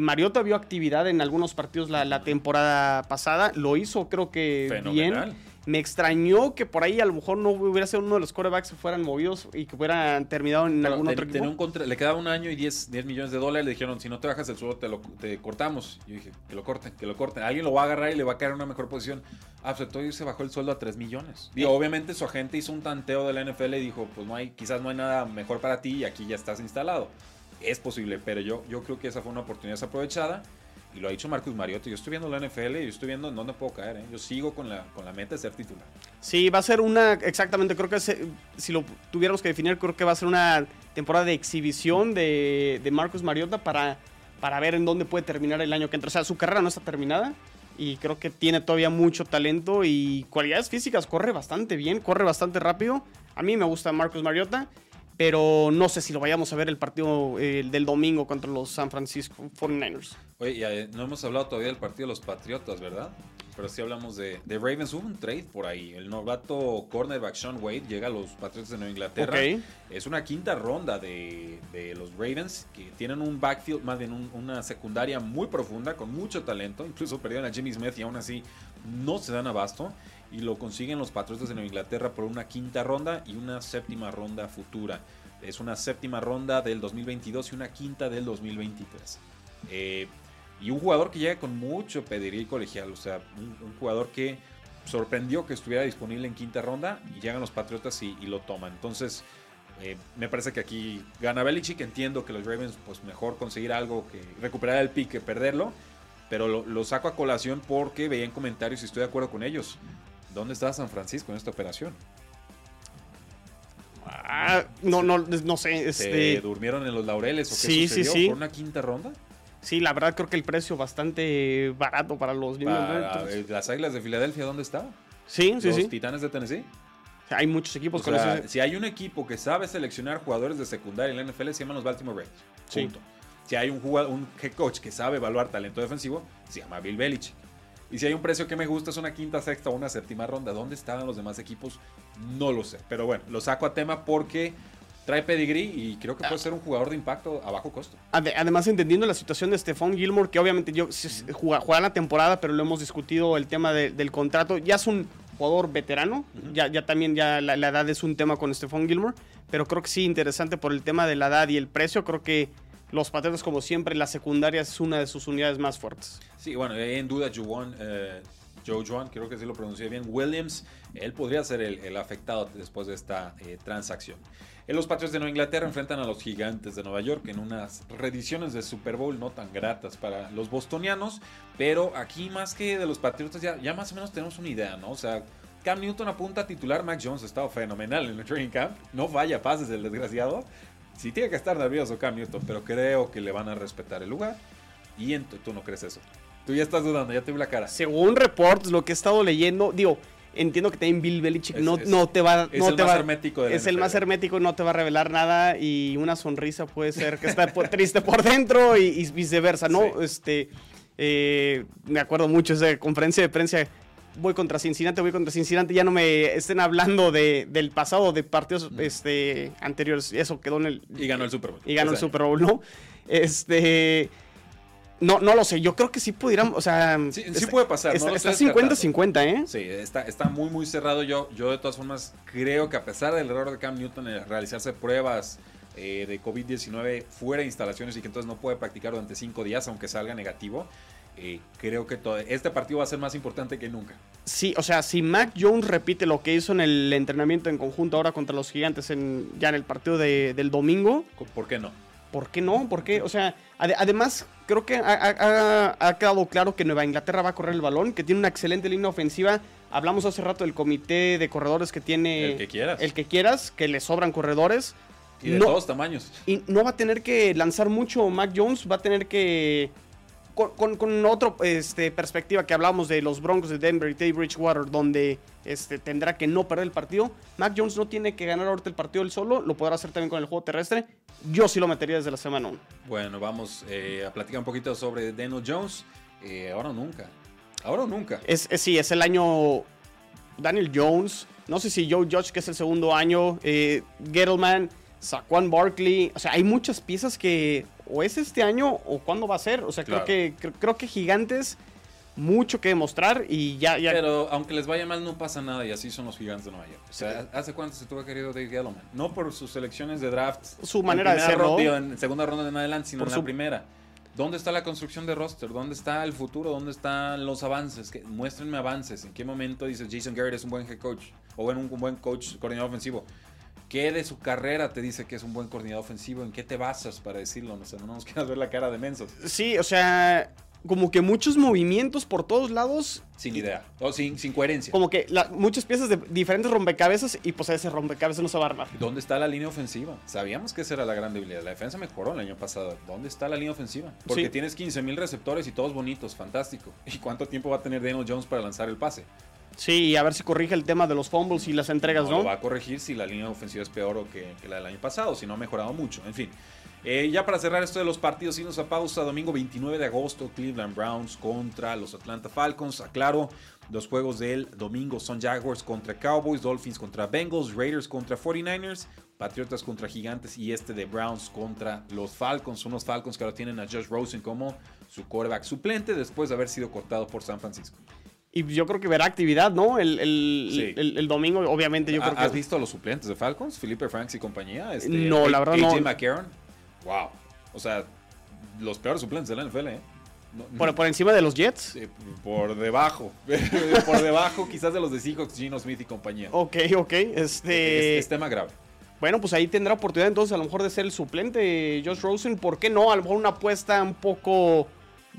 Mariota vio actividad en algunos partidos la, la temporada pasada. Lo hizo, creo que Fenomenal. bien. Me extrañó que por ahí a lo mejor no hubiera sido uno de los corebacks que fueran movidos y que hubieran terminado en algún otro equipo. le quedaba un año y 10, 10, millones de dólares. Le dijeron, si no te bajas el suelo, te, lo, te cortamos. Yo dije, que lo corten, que lo corten. Alguien lo va a agarrar y le va a caer en una mejor posición. Aceptó y se bajó el sueldo a 3 millones. Y obviamente su agente hizo un tanteo de la NFL y dijo, pues no hay, quizás no hay nada mejor para ti y aquí ya estás instalado. Es posible, pero yo, yo creo que esa fue una oportunidad desaprovechada. Y lo ha dicho Marcus Mariota. Yo estoy viendo la NFL y yo estoy viendo en dónde puedo caer. ¿eh? Yo sigo con la, con la meta de ser titular. Sí, va a ser una, exactamente, creo que si lo tuviéramos que definir, creo que va a ser una temporada de exhibición de, de Marcus Mariota para, para ver en dónde puede terminar el año que entra. O sea, su carrera no está terminada y creo que tiene todavía mucho talento y cualidades físicas. Corre bastante bien, corre bastante rápido. A mí me gusta Marcus Mariota pero no sé si lo vayamos a ver el partido eh, del domingo contra los San Francisco 49ers. Oye, eh, no hemos hablado todavía del partido de los Patriotas, ¿verdad? Pero sí hablamos de, de, Ravens. Hubo un trade por ahí. El novato cornerback Sean Wade llega a los Patriotas de Nueva Inglaterra. Es una quinta ronda de, de, los Ravens que tienen un backfield, más bien una secundaria muy profunda, con mucho talento. Incluso perdieron a Jimmy Smith y aún así no se dan abasto y lo consiguen los Patriotas de Nueva Inglaterra por una quinta ronda y una séptima ronda futura. Es una séptima ronda del 2022 y una quinta del 2023. Eh, y un jugador que llega con mucho pedigree colegial, o sea, un, jugador que sorprendió que estuviera disponible en quinta ronda y llegan los Patriotas y, lo toman. Entonces, eh, me parece que aquí gana Belichick. Entiendo que los Ravens, pues mejor conseguir algo que recuperar el pick que perderlo. pero lo, saco a colación porque veía en comentarios y estoy de acuerdo con ellos. ¿Dónde está San Francisco en esta operación? Ah, no, no, no sé. Este... durmieron en los laureles o qué sí, sucedió sí, sí. por una quinta ronda? Sí, la verdad creo que el precio bastante barato para los para, Las Águilas de Filadelfia, ¿dónde está? Sí, sí, sí. Los Titanes de Tennessee. hay muchos equipos con sea, Si hay un equipo que sabe seleccionar jugadores de secundaria en la NFL, se llaman los Baltimore Ravens. Punto. Si hay un, jugador, un head coach que sabe evaluar talento defensivo, se llama Bill Belichick. Y si hay un precio que me gusta, es una quinta, sexta o una séptima ronda. ¿Dónde estaban los demás equipos? No lo sé. Pero bueno, lo saco a tema porque trae pedigree y creo que puede ser un jugador de impacto a bajo costo. Además, entendiendo la situación de Stephon Gilmore, que obviamente yo jugará la temporada, pero lo hemos discutido el tema del contrato. Ya es un jugador veterano, ya, ya también ya la, edad es un tema con Stephon Gilmore, pero creo que sí, interesante por el tema de la edad y el precio. Creo que los Patriotas, como siempre, la secundaria es una de sus unidades más fuertes. Sí, bueno, en duda, Juwan, eh, Joe Juan, creo que sí lo pronuncié bien, Williams, él podría ser el, afectado después de esta eh, transacción. En los Patriots de Nueva Inglaterra enfrentan a los Gigantes de Nueva York en unas reediciones de Super Bowl no tan gratas para los bostonianos, pero aquí más que de los Patriotas ya, más o menos tenemos una idea, ¿no? O sea, Cam Newton apunta a titular, Mac Jones ha estado fenomenal en el training camp, no vaya pases el desgraciado. Sí tiene que estar nervioso Cam Newton, pero creo que le van a respetar el lugar. Y tú no crees eso. Tú ya estás dudando, ya te vi la cara. Según reports, lo que he estado leyendo, digo, entiendo que también Bill Belichick no, no, te va es el te más hermético es el más hermético no te va a revelar nada y una sonrisa puede ser que está triste por dentro y, viceversa no este eh, me acuerdo mucho de esa conferencia de prensa voy contra Cincinnati voy contra Cincinnati ya no me estén hablando de, del pasado de partidos este anteriores eso quedó en el y ganó el Super Bowl y ganó el Super Bowl no este no, no lo sé, yo creo que sí pudiéramos, o sea... Sí, puede pasar. Está 50-50, ¿eh? Sí, está, está muy, muy cerrado. Yo, yo de todas formas creo que a pesar del error de Cam Newton en realizarse pruebas eh, de COVID-19 fuera de instalaciones y que entonces no puede practicar durante cinco días, aunque salga negativo, eh, creo que todo, este partido va a ser más importante que nunca. Sí, o sea, si Mac Jones repite lo que hizo en el entrenamiento en conjunto ahora contra los gigantes en, ya en el partido del domingo... ¿Por qué no? ¿Por qué no? ¿Por qué? O sea, además creo que ha, quedado claro que Nueva Inglaterra va a correr el balón, que tiene una excelente línea ofensiva. Hablamos hace rato del comité de corredores que tiene... El que quieras. El que quieras, que le sobran corredores. Y de todos tamaños. Y no va a tener que lanzar mucho Mac Jones, va a tener que con, con, otra este, perspectiva que hablamos de los Broncos de Denver y Teddy Bridgewater, donde este, tendrá que no perder el partido. Mac Jones no tiene que ganar ahorita el partido él solo, lo podrá hacer también con el juego terrestre. Yo sí lo metería desde la semana 1. Bueno, vamos eh, a platicar un poquito sobre Daniel Jones. Eh, ahora o nunca. Ahora o nunca. Es, sí, es el año Daniel Jones. No sé si Joe Judge, que es el segundo año. Eh, Gettleman, Saquon Barkley. O sea, hay muchas piezas que o es este año o cuándo va a ser. O sea, creo, que, creo, que Gigantes mucho que demostrar y ya, ya. Pero aunque les vaya mal, no pasa nada y así son los gigantes de Nueva York. O sea, ¿hace cuánto se tuvo querido Dave Gettleman? No por sus selecciones de draft. Su manera de ser, En segunda ronda de en adelante, sino en la primera. ¿Dónde está la construcción de roster? ¿Dónde está el futuro? ¿Dónde están los avances? Que, muéstrenme avances. ¿En qué momento dices Jason Garrett es un buen head coach? O bueno, un buen coach coordinador ofensivo. ¿Qué de su carrera te dice que es un buen coordinador ofensivo? ¿En qué te basas para decirlo? O sea, no nos quieras ver la cara de mensos. Sí, o sea, como que muchos movimientos por todos lados. Sin idea, o sin, sin coherencia. Como que muchas piezas de diferentes rompecabezas y pues ese rompecabezas no se va a armar. ¿Dónde está la línea ofensiva? Sabíamos que esa era la gran debilidad. La defensa mejoró el año pasado. ¿Dónde está la línea ofensiva? Porque tienes 15 mil receptores y todos bonitos, fantástico. ¿Y cuánto tiempo va a tener Daniel Jones para lanzar el pase? Sí, a ver si corrige el tema de los fumbles y las entregas, ¿no? Lo va a corregir si la línea ofensiva es peor que, la del año pasado, si no ha mejorado mucho. En fin. Eh, ya para cerrar esto de los partidos, y nos a pausa, domingo 29 de agosto, Cleveland Browns contra los Atlanta Falcons. Aclaro, los juegos del domingo son Jaguars contra Cowboys, Dolphins contra Bengals, Raiders contra 49ers, Patriotas contra Gigantes y este de Browns contra los Falcons. Unos Falcons que ahora tienen a Josh Rosen como su quarterback suplente después de haber sido cortado por San Francisco. Y yo creo que verá actividad, ¿no? El, el, domingo, obviamente, yo creo que. ¿Has visto a los suplentes de Falcons? Felipe Franks y compañía. Este, no, la verdad no. McCarron. Wow. O sea, los peores suplentes de la NFL, ¿eh? ¿Por, ¿Por, encima de los Jets? por debajo. por debajo, quizás de los de Seahawks, Gino Smith y compañía. Ok, ok. Este... Es, tema grave. Bueno, pues ahí tendrá oportunidad entonces a lo mejor de ser el suplente Josh Rosen. ¿Por qué no? A lo mejor una apuesta un poco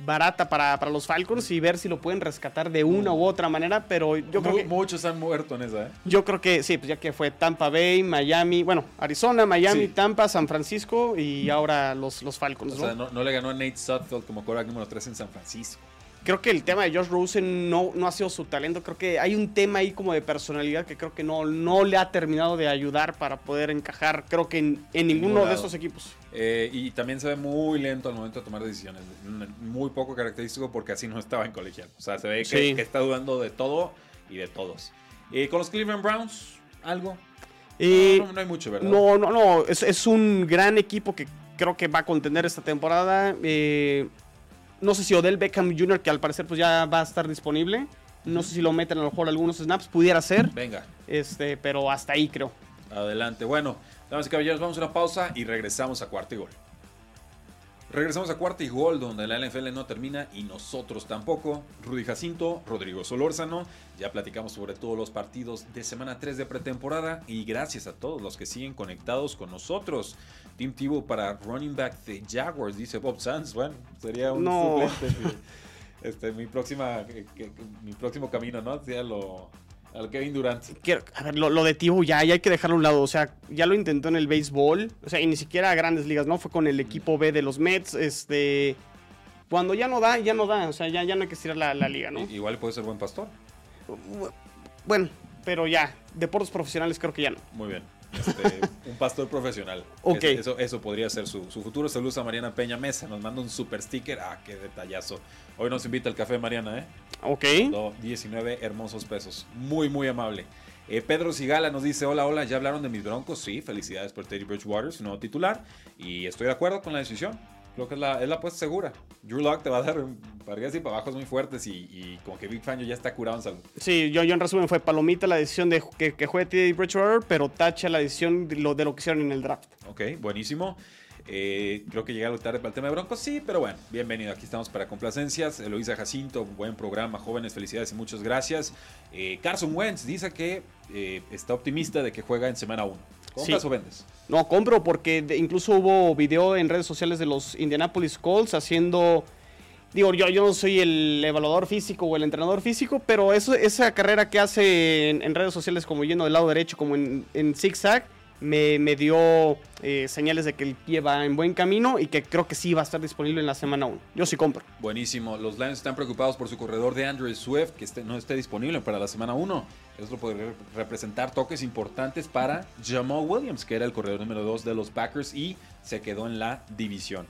barata para, para, los Falcons y ver si lo pueden rescatar de una u otra manera, pero yo creo que... Muchos han muerto en esa, ¿eh? Yo creo que sí, pues ya que fue Tampa Bay, Miami, bueno, Arizona, Miami, Tampa, San Francisco y ahora los, los Falcons. O sea, no, le ganó a Nate Sutfield como quarterback número 3 en San Francisco creo que el tema de Josh Rosen no, no ha sido su talento. Creo que hay un tema ahí como de personalidad que creo que no, no le ha terminado de ayudar para poder encajar, creo que en, ninguno de esos equipos. Eh, y también se ve muy lento al momento de tomar decisiones. Muy poco característico porque así no estaba en colegial. O sea, se ve que, está dudando de todo y de todos. Eh, con los Cleveland Browns, ¿algo? no, hay mucho, ¿verdad? No, no, no. Es, es, un gran equipo que creo que va a contender esta temporada. Eh, no sé si Odell Beckham Jr., que al parecer pues ya va a estar disponible. No sé si lo meten a lo mejor algunos snaps, pudiera ser. Venga. Este, pero hasta ahí creo. Adelante. Bueno, damas y caballeros, vamos a una pausa y regresamos a cuarto y gol. Regresamos a cuarto y gol, donde la NFL no termina y nosotros tampoco. Rudy Jacinto, Rodrigo Solórzano, ya platicamos sobre todos los partidos de semana 3 de pretemporada y gracias a todos los que siguen conectados con nosotros. Team Tivo para running back de Jaguars, dice Bob Sands. Bueno, sería un suplente. Este, mi, próxima, mi próximo camino, ¿no? Sería lo, al Kevin Durant. a ver, lo, de Tivo ya, ya hay que dejarlo a un lado. O sea, ya lo intentó en el béisbol. O sea, y ni siquiera a grandes ligas, ¿no? Fue con el equipo B de los Mets. Este. Cuando ya no da, ya no da. O sea, ya, ya no hay que estirar la, la liga, ¿no? Igual puede ser buen pastor. Bueno, pero ya. Deportes profesionales creo que ya no. Muy bien. Este, un pastor profesional. Ok. Eso, eso podría ser su, futuro. Saludos a Mariana Peña Mesa. Nos manda un super sticker. Ah, qué detallazo. Hoy nos invita al café, Mariana, ¿eh? Ok. 19 hermosos pesos. Muy, muy amable. Eh, Pedro Sigala nos dice: Hola, hola, ¿ya hablaron de mis broncos? Sí, felicidades por Teddy Bridgewater, su nuevo titular. Y estoy de acuerdo con la decisión. Creo que es la, es la apuesta segura. Drew Lock te va a dar para arriba y para abajo muy fuertes y, y como que Big Fangio ya está curado en salud. Sí, yo, yo en resumen fue palomita la decisión de que, que juegue Teddy Bridgewater, pero tacha la decisión de lo, de lo que hicieron en el draft. Ok, buenísimo. Eh, creo que llegaron tarde para el tema de Broncos, sí, pero bueno, bienvenido. Aquí estamos para complacencias. Eloisa Jacinto, buen programa, jóvenes, felicidades y muchas gracias. Eh, Carson Wentz dice que eh, está optimista de que juega en semana 1. ¿Compras o vendes? No, compro porque incluso hubo video en redes sociales de los Indianapolis Colts haciendo... Digo, yo, yo no soy el evaluador físico o el entrenador físico, pero eso, esa carrera que hace en, redes sociales como yendo del lado derecho, como en, en zigzag, me, dio eh, señales de que el pie va en buen camino y que creo que sí va a estar disponible en la semana 1. Yo sí compro. Buenísimo. Los Lions están preocupados por su corredor de Andrew Swift, que no esté disponible para la semana 1. Eso podría representar toques importantes para Jamal Williams, que era el corredor número 2 de los Packers y se quedó en la división.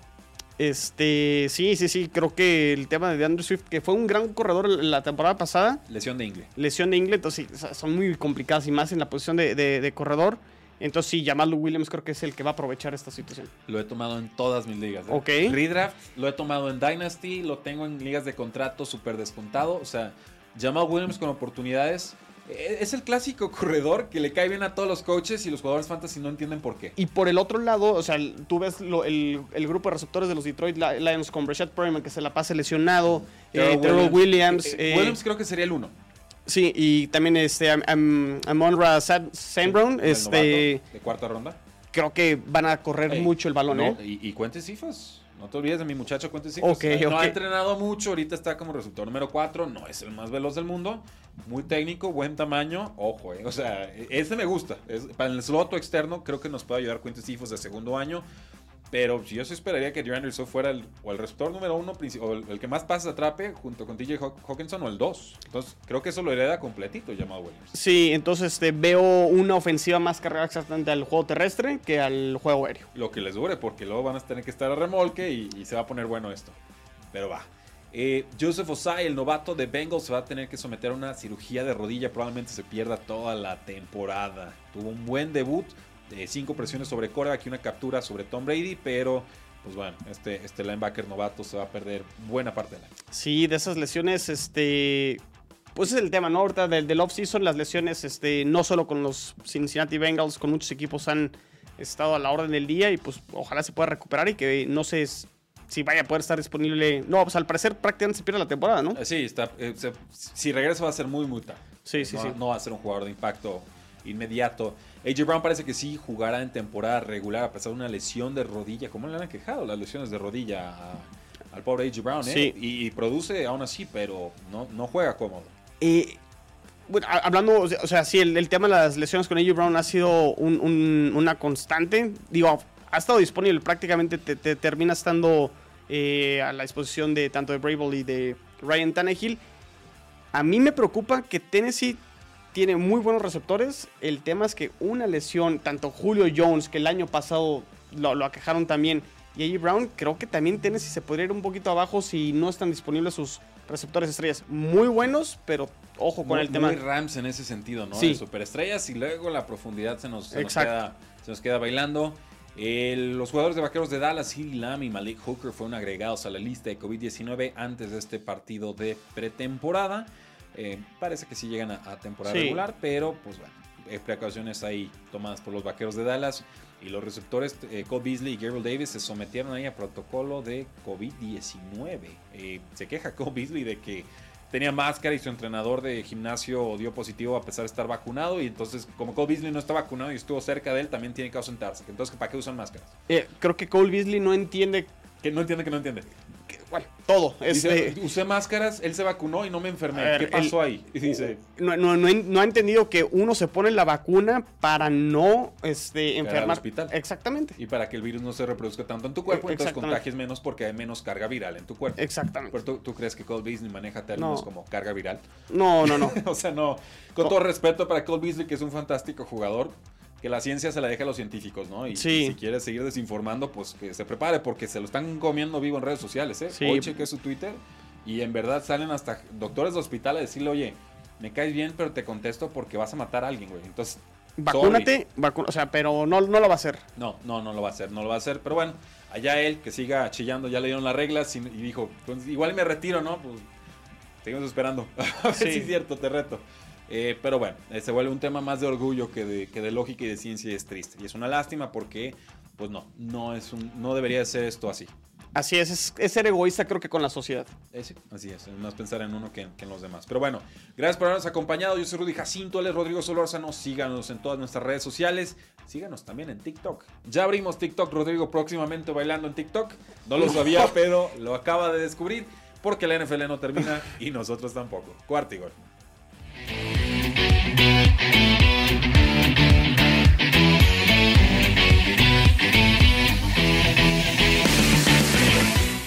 Este, sí, sí, sí, creo que el tema de Andrew Swift, que fue un gran corredor la temporada pasada. Lesión de Ingle. Lesión de Ingle, entonces son muy complicadas y más en la posición de corredor. Entonces sí, Jamal Williams creo que es el que va a aprovechar esta situación. Lo he tomado en todas mis ligas. ¿eh? Ok. Redraft lo he tomado en Dynasty, lo tengo en ligas de contrato súper descontado. O sea, Jamal Williams con oportunidades. E, es el clásico corredor que le cae bien a todos los coaches y los jugadores fantasy no entienden por qué. Y por el otro lado, o sea, tú ves el, grupo de receptores de los Detroit Lions con Brashad Perryman que se la pase lesionado, eh, Williams. Williams, eh, Williams creo que sería el uno. Sí, y también este Amonra Sandbrown, este de cuarta ronda. Creo que van a correr mucho el balón, ¿eh? Y, y Cuentes Cifas. No te olvides de mi muchacho Cuentes Cifas. no ha entrenado mucho, ahorita está como resultado número 4, no es el más veloz del mundo, muy técnico, buen tamaño, ojo, eh. o sea, ese me gusta. para el slot externo creo que nos puede ayudar Cuentes Cifas de segundo año. Pero yo sí esperaría que DeAndre Swift fuera el, o el receptor número uno, o el, que más pases atrape junto con TJ Hawkinson o el dos. Entonces, creo que eso lo hereda completito llamado Williams. Sí, entonces este, veo una ofensiva más cargada exactamente al juego terrestre que al juego aéreo. Lo que les dure, porque luego van a tener que estar a remolque y, se va a poner bueno esto. Pero va. Eh, Joseph Osai, el novato de Bengals, va a tener que someter a una cirugía de rodilla. Probablemente se pierda toda la temporada. Tuvo un buen debut, cinco presiones sobre coreback y una captura sobre Tom Brady, pero pues bueno, este, este linebacker novato se va a perder buena parte de la. Sí, de esas lesiones, este. Pues es el tema, ¿no? Ahorita del, del off-season, las lesiones, este, no solo con los Cincinnati Bengals, con muchos equipos han estado a la orden del día y pues ojalá se pueda recuperar y que no sé si vaya a poder estar disponible. No, pues al parecer prácticamente se pierde la temporada, ¿no? Eh, sí, está, eh, si regresa va a ser muy, muy tarde. Sí, sí, no, sí. No va a ser un jugador de impacto inmediato. AJ Brown parece que sí jugará en temporada regular a pesar de una lesión de rodilla. ¿Cómo le han quejado las lesiones de rodilla al pobre A.J. Brown, ¿eh? Y, produce aún así, pero no, no juega cómodo. Eh, bueno, hablando, o sea, sí, el, tema de las lesiones con A.J. Brown ha sido una constante. Digo, ha estado disponible, prácticamente te, termina estando eh, a la disposición de tanto de Brable y de Ryan Tannehill. A mí me preocupa que Tennessee tiene muy buenos receptores. El tema es que una lesión, tanto Julio Jones, que el año pasado lo, lo aquejaron también, y A.J. Brown, creo que también Tennessee se podría ir un poquito abajo si no están disponibles sus receptores estrellas. Muy buenos, pero ojo con el tema. Muy Rams en ese sentido, ¿no? Sí. superestrellas y luego la profundidad se nos, se nos, queda, se nos queda bailando. los jugadores de vaqueros de Dallas, Hilly Lam y Malik Hooker fueron agregados a la lista de COVID-19 antes de este partido de pretemporada. Eh, parece que sí llegan a, temporada regular, pero pues bueno, hay precauciones ahí tomadas por los vaqueros de Dallas. Y los receptores eh, Cole Beasley y Gabriel Davis se sometieron ahí a protocolo de COVID-19. Eh, se queja Cole Beasley de que tenía máscara y su entrenador de gimnasio dio positivo a pesar de estar vacunado. Y entonces, como Cole Beasley no está vacunado y estuvo cerca de él, también tiene que ausentarse. Entonces, ¿para qué usan máscaras? Eh, creo que Cole Beasley no entiende. Que no entiende que no entiende bueno, todo. Este, usé máscaras, él se vacunó y no me enfermé. ¿Qué pasó ahí? Dice, no, no, no, ha entendido que uno se pone la vacuna para no este, enfermar. hospital. Exactamente. Y para que el virus no se reproduzca tanto en tu cuerpo, entonces contagies menos porque hay menos carga viral en tu cuerpo. Exactamente. Pero tú, crees que Cole Beasley maneja términos como carga viral. No, no, no. o sea, no. Con todo respeto para Cole Beasley, que es un fantástico jugador, que la ciencia se la deje a los científicos, ¿no? Y, si quiere seguir desinformando, pues que se prepare porque se lo están comiendo vivo en redes sociales, ¿eh? Sí. Hoy chequé su Twitter y en verdad salen hasta doctores de hospital a decirle, oye, me caes bien, pero te contesto porque vas a matar a alguien, güey. Entonces... Vacúnate, o sea, pero no, no lo va a hacer. No, no, no lo va a hacer, no lo va a hacer. Pero bueno, allá él, que siga chillando, ya le dieron las reglas y, dijo, pues igual me retiro, ¿no? Pues seguimos esperando. a ver si es cierto, te reto. Eh, pero bueno, eh, se vuelve un tema más de orgullo que de, que de lógica y de ciencia y es triste. Y es una lástima porque, pues no, no, es un, no debería ser esto así. Así es, es, ser egoísta creo que con la sociedad. Eh, así es, más pensar en uno que, en los demás. Pero bueno, gracias por habernos acompañado. Yo soy Rudy Jacinto, él es Rodrigo Solórzano. Síganos en todas nuestras redes sociales. Síganos también en TikTok. Ya abrimos TikTok, Rodrigo próximamente bailando en TikTok. No lo sabía, pero lo acaba de descubrir porque la NFL no termina y nosotros tampoco. Cuarto y gol. Thank you.